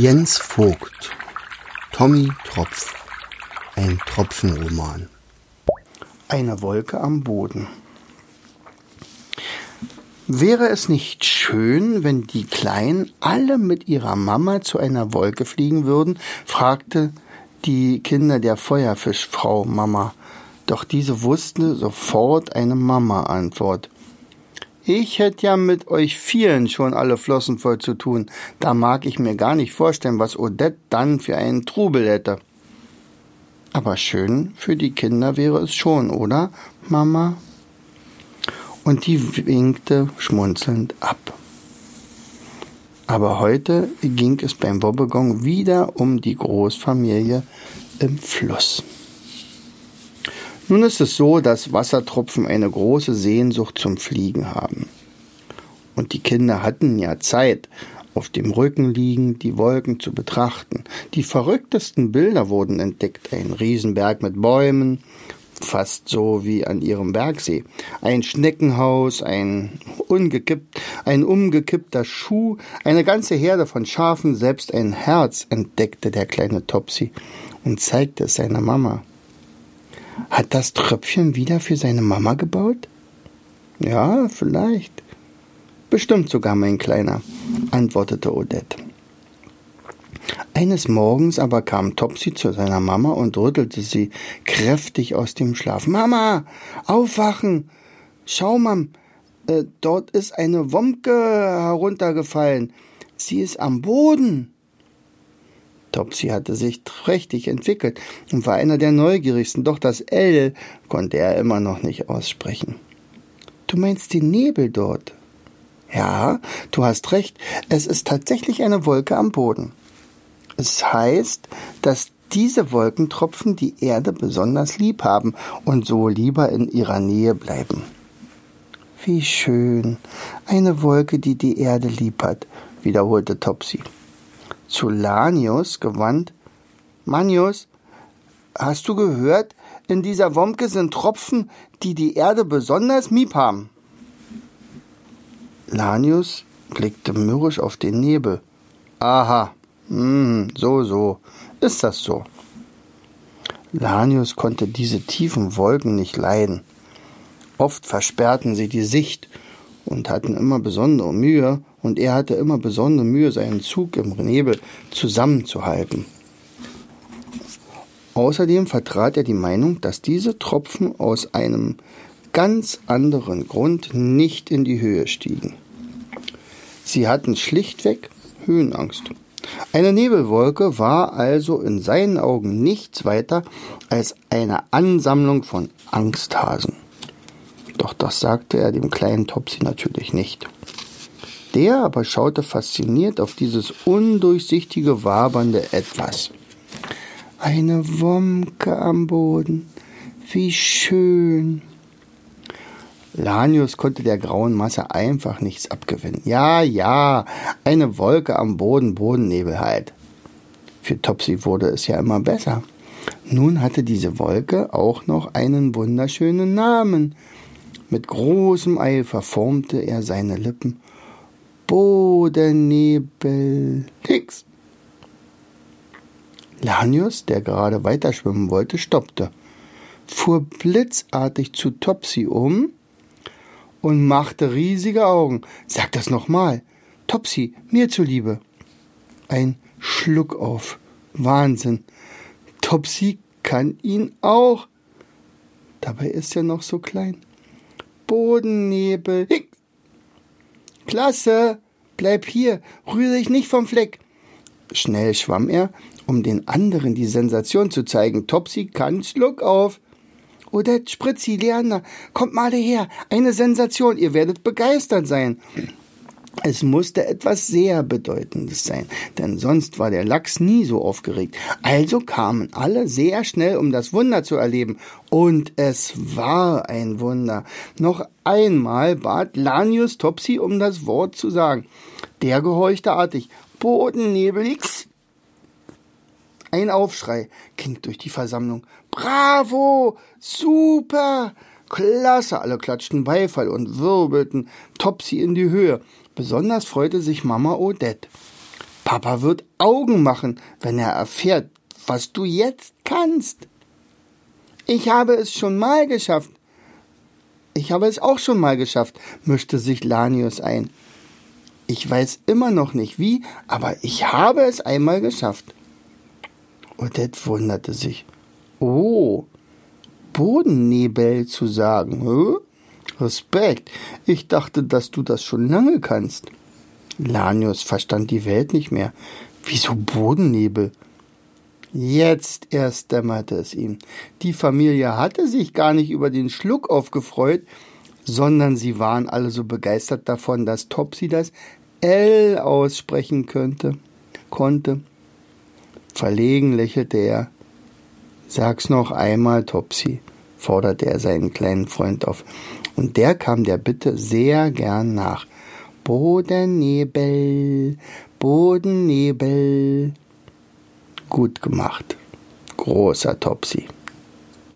Jens Vogt Tommy Tropf Ein Tropfenroman Eine Wolke am Boden Wäre es nicht schön, wenn die Kleinen alle mit ihrer Mama zu einer Wolke fliegen würden? fragte die Kinder der Feuerfischfrau Mama. Doch diese wusste sofort eine Mama-Antwort. Ich hätte ja mit euch vielen schon alle Flossen voll zu tun. Da mag ich mir gar nicht vorstellen, was Odette dann für einen Trubel hätte. Aber schön für die Kinder wäre es schon, oder, Mama? Und die winkte schmunzelnd ab. Aber heute ging es beim Wobbegong wieder um die Großfamilie im Fluss. Nun ist es so, dass Wassertropfen eine große Sehnsucht zum Fliegen haben. Und die Kinder hatten ja Zeit, auf dem Rücken liegen, die Wolken zu betrachten. Die verrücktesten Bilder wurden entdeckt. Ein Riesenberg mit Bäumen, fast so wie an ihrem Bergsee. Ein Schneckenhaus, ein, ungekippt, ein umgekippter Schuh, eine ganze Herde von Schafen, selbst ein Herz entdeckte der kleine Topsy und zeigte es seiner Mama. Hat das Tröpfchen wieder für seine Mama gebaut? Ja, vielleicht. Bestimmt sogar, mein Kleiner, antwortete Odette. Eines Morgens aber kam Topsy zu seiner Mama und rüttelte sie kräftig aus dem Schlaf. Mama, aufwachen! Schau mal, äh, dort ist eine Womke heruntergefallen. Sie ist am Boden. Topsy hatte sich trächtig entwickelt und war einer der neugierigsten, doch das L konnte er immer noch nicht aussprechen. Du meinst den Nebel dort? Ja, du hast recht, es ist tatsächlich eine Wolke am Boden. Es heißt, dass diese Wolkentropfen die Erde besonders lieb haben und so lieber in ihrer Nähe bleiben. Wie schön, eine Wolke, die die Erde lieb hat, wiederholte Topsy zu Lanius gewandt. Manius, hast du gehört? In dieser Womke sind Tropfen, die die Erde besonders miep haben. Lanius blickte mürrisch auf den Nebel. Aha, hm, so, so. Ist das so? Lanius konnte diese tiefen Wolken nicht leiden. Oft versperrten sie die Sicht und hatten immer besondere Mühe, und er hatte immer besondere Mühe, seinen Zug im Nebel zusammenzuhalten. Außerdem vertrat er die Meinung, dass diese Tropfen aus einem ganz anderen Grund nicht in die Höhe stiegen. Sie hatten schlichtweg Höhenangst. Eine Nebelwolke war also in seinen Augen nichts weiter als eine Ansammlung von Angsthasen. Doch das sagte er dem kleinen Topsy natürlich nicht. Der aber schaute fasziniert auf dieses undurchsichtige, wabernde Etwas. Eine Womke am Boden. Wie schön. Lanius konnte der grauen Masse einfach nichts abgewinnen. Ja, ja, eine Wolke am Boden, Bodennebel halt. Für Topsy wurde es ja immer besser. Nun hatte diese Wolke auch noch einen wunderschönen Namen. Mit großem Eifer formte er seine Lippen Bodennebel. Nix. Lanius, der gerade weiter schwimmen wollte, stoppte, fuhr blitzartig zu Topsy um und machte riesige Augen. Sag das nochmal. Topsy, mir zuliebe. Ein Schluck auf. Wahnsinn. Topsy kann ihn auch. Dabei ist er noch so klein. Bodennebel. Hick. Klasse, bleib hier, rühre dich nicht vom Fleck. Schnell schwamm er, um den anderen die Sensation zu zeigen. Topsy kann Schluck auf. Oder Spritzi, Leander, kommt mal her, eine Sensation, ihr werdet begeistert sein. Es musste etwas sehr Bedeutendes sein, denn sonst war der Lachs nie so aufgeregt. Also kamen alle sehr schnell, um das Wunder zu erleben. Und es war ein Wunder. Noch einmal bat Lanius Topsy um das Wort zu sagen. Der gehorchte artig. Bodennebelix. Ein Aufschrei ging durch die Versammlung. Bravo! Super! Klasse! Alle klatschten Beifall und wirbelten Topsy in die Höhe. Besonders freute sich Mama Odette. Papa wird Augen machen, wenn er erfährt, was du jetzt kannst. Ich habe es schon mal geschafft. Ich habe es auch schon mal geschafft, mischte sich Lanius ein. Ich weiß immer noch nicht wie, aber ich habe es einmal geschafft. Odette wunderte sich. Oh, Bodennebel zu sagen, hä? Respekt. Ich dachte, dass du das schon lange kannst. Lanius verstand die Welt nicht mehr. Wieso Bodennebel? Jetzt erst dämmerte es ihm. Die Familie hatte sich gar nicht über den Schluck aufgefreut, sondern sie waren alle so begeistert davon, dass Topsy das L aussprechen könnte, konnte. Verlegen lächelte er. Sag's noch einmal, Topsy, forderte er seinen kleinen Freund auf. Und der kam der Bitte sehr gern nach. Bodennebel, Bodennebel. Gut gemacht. Großer Topsy.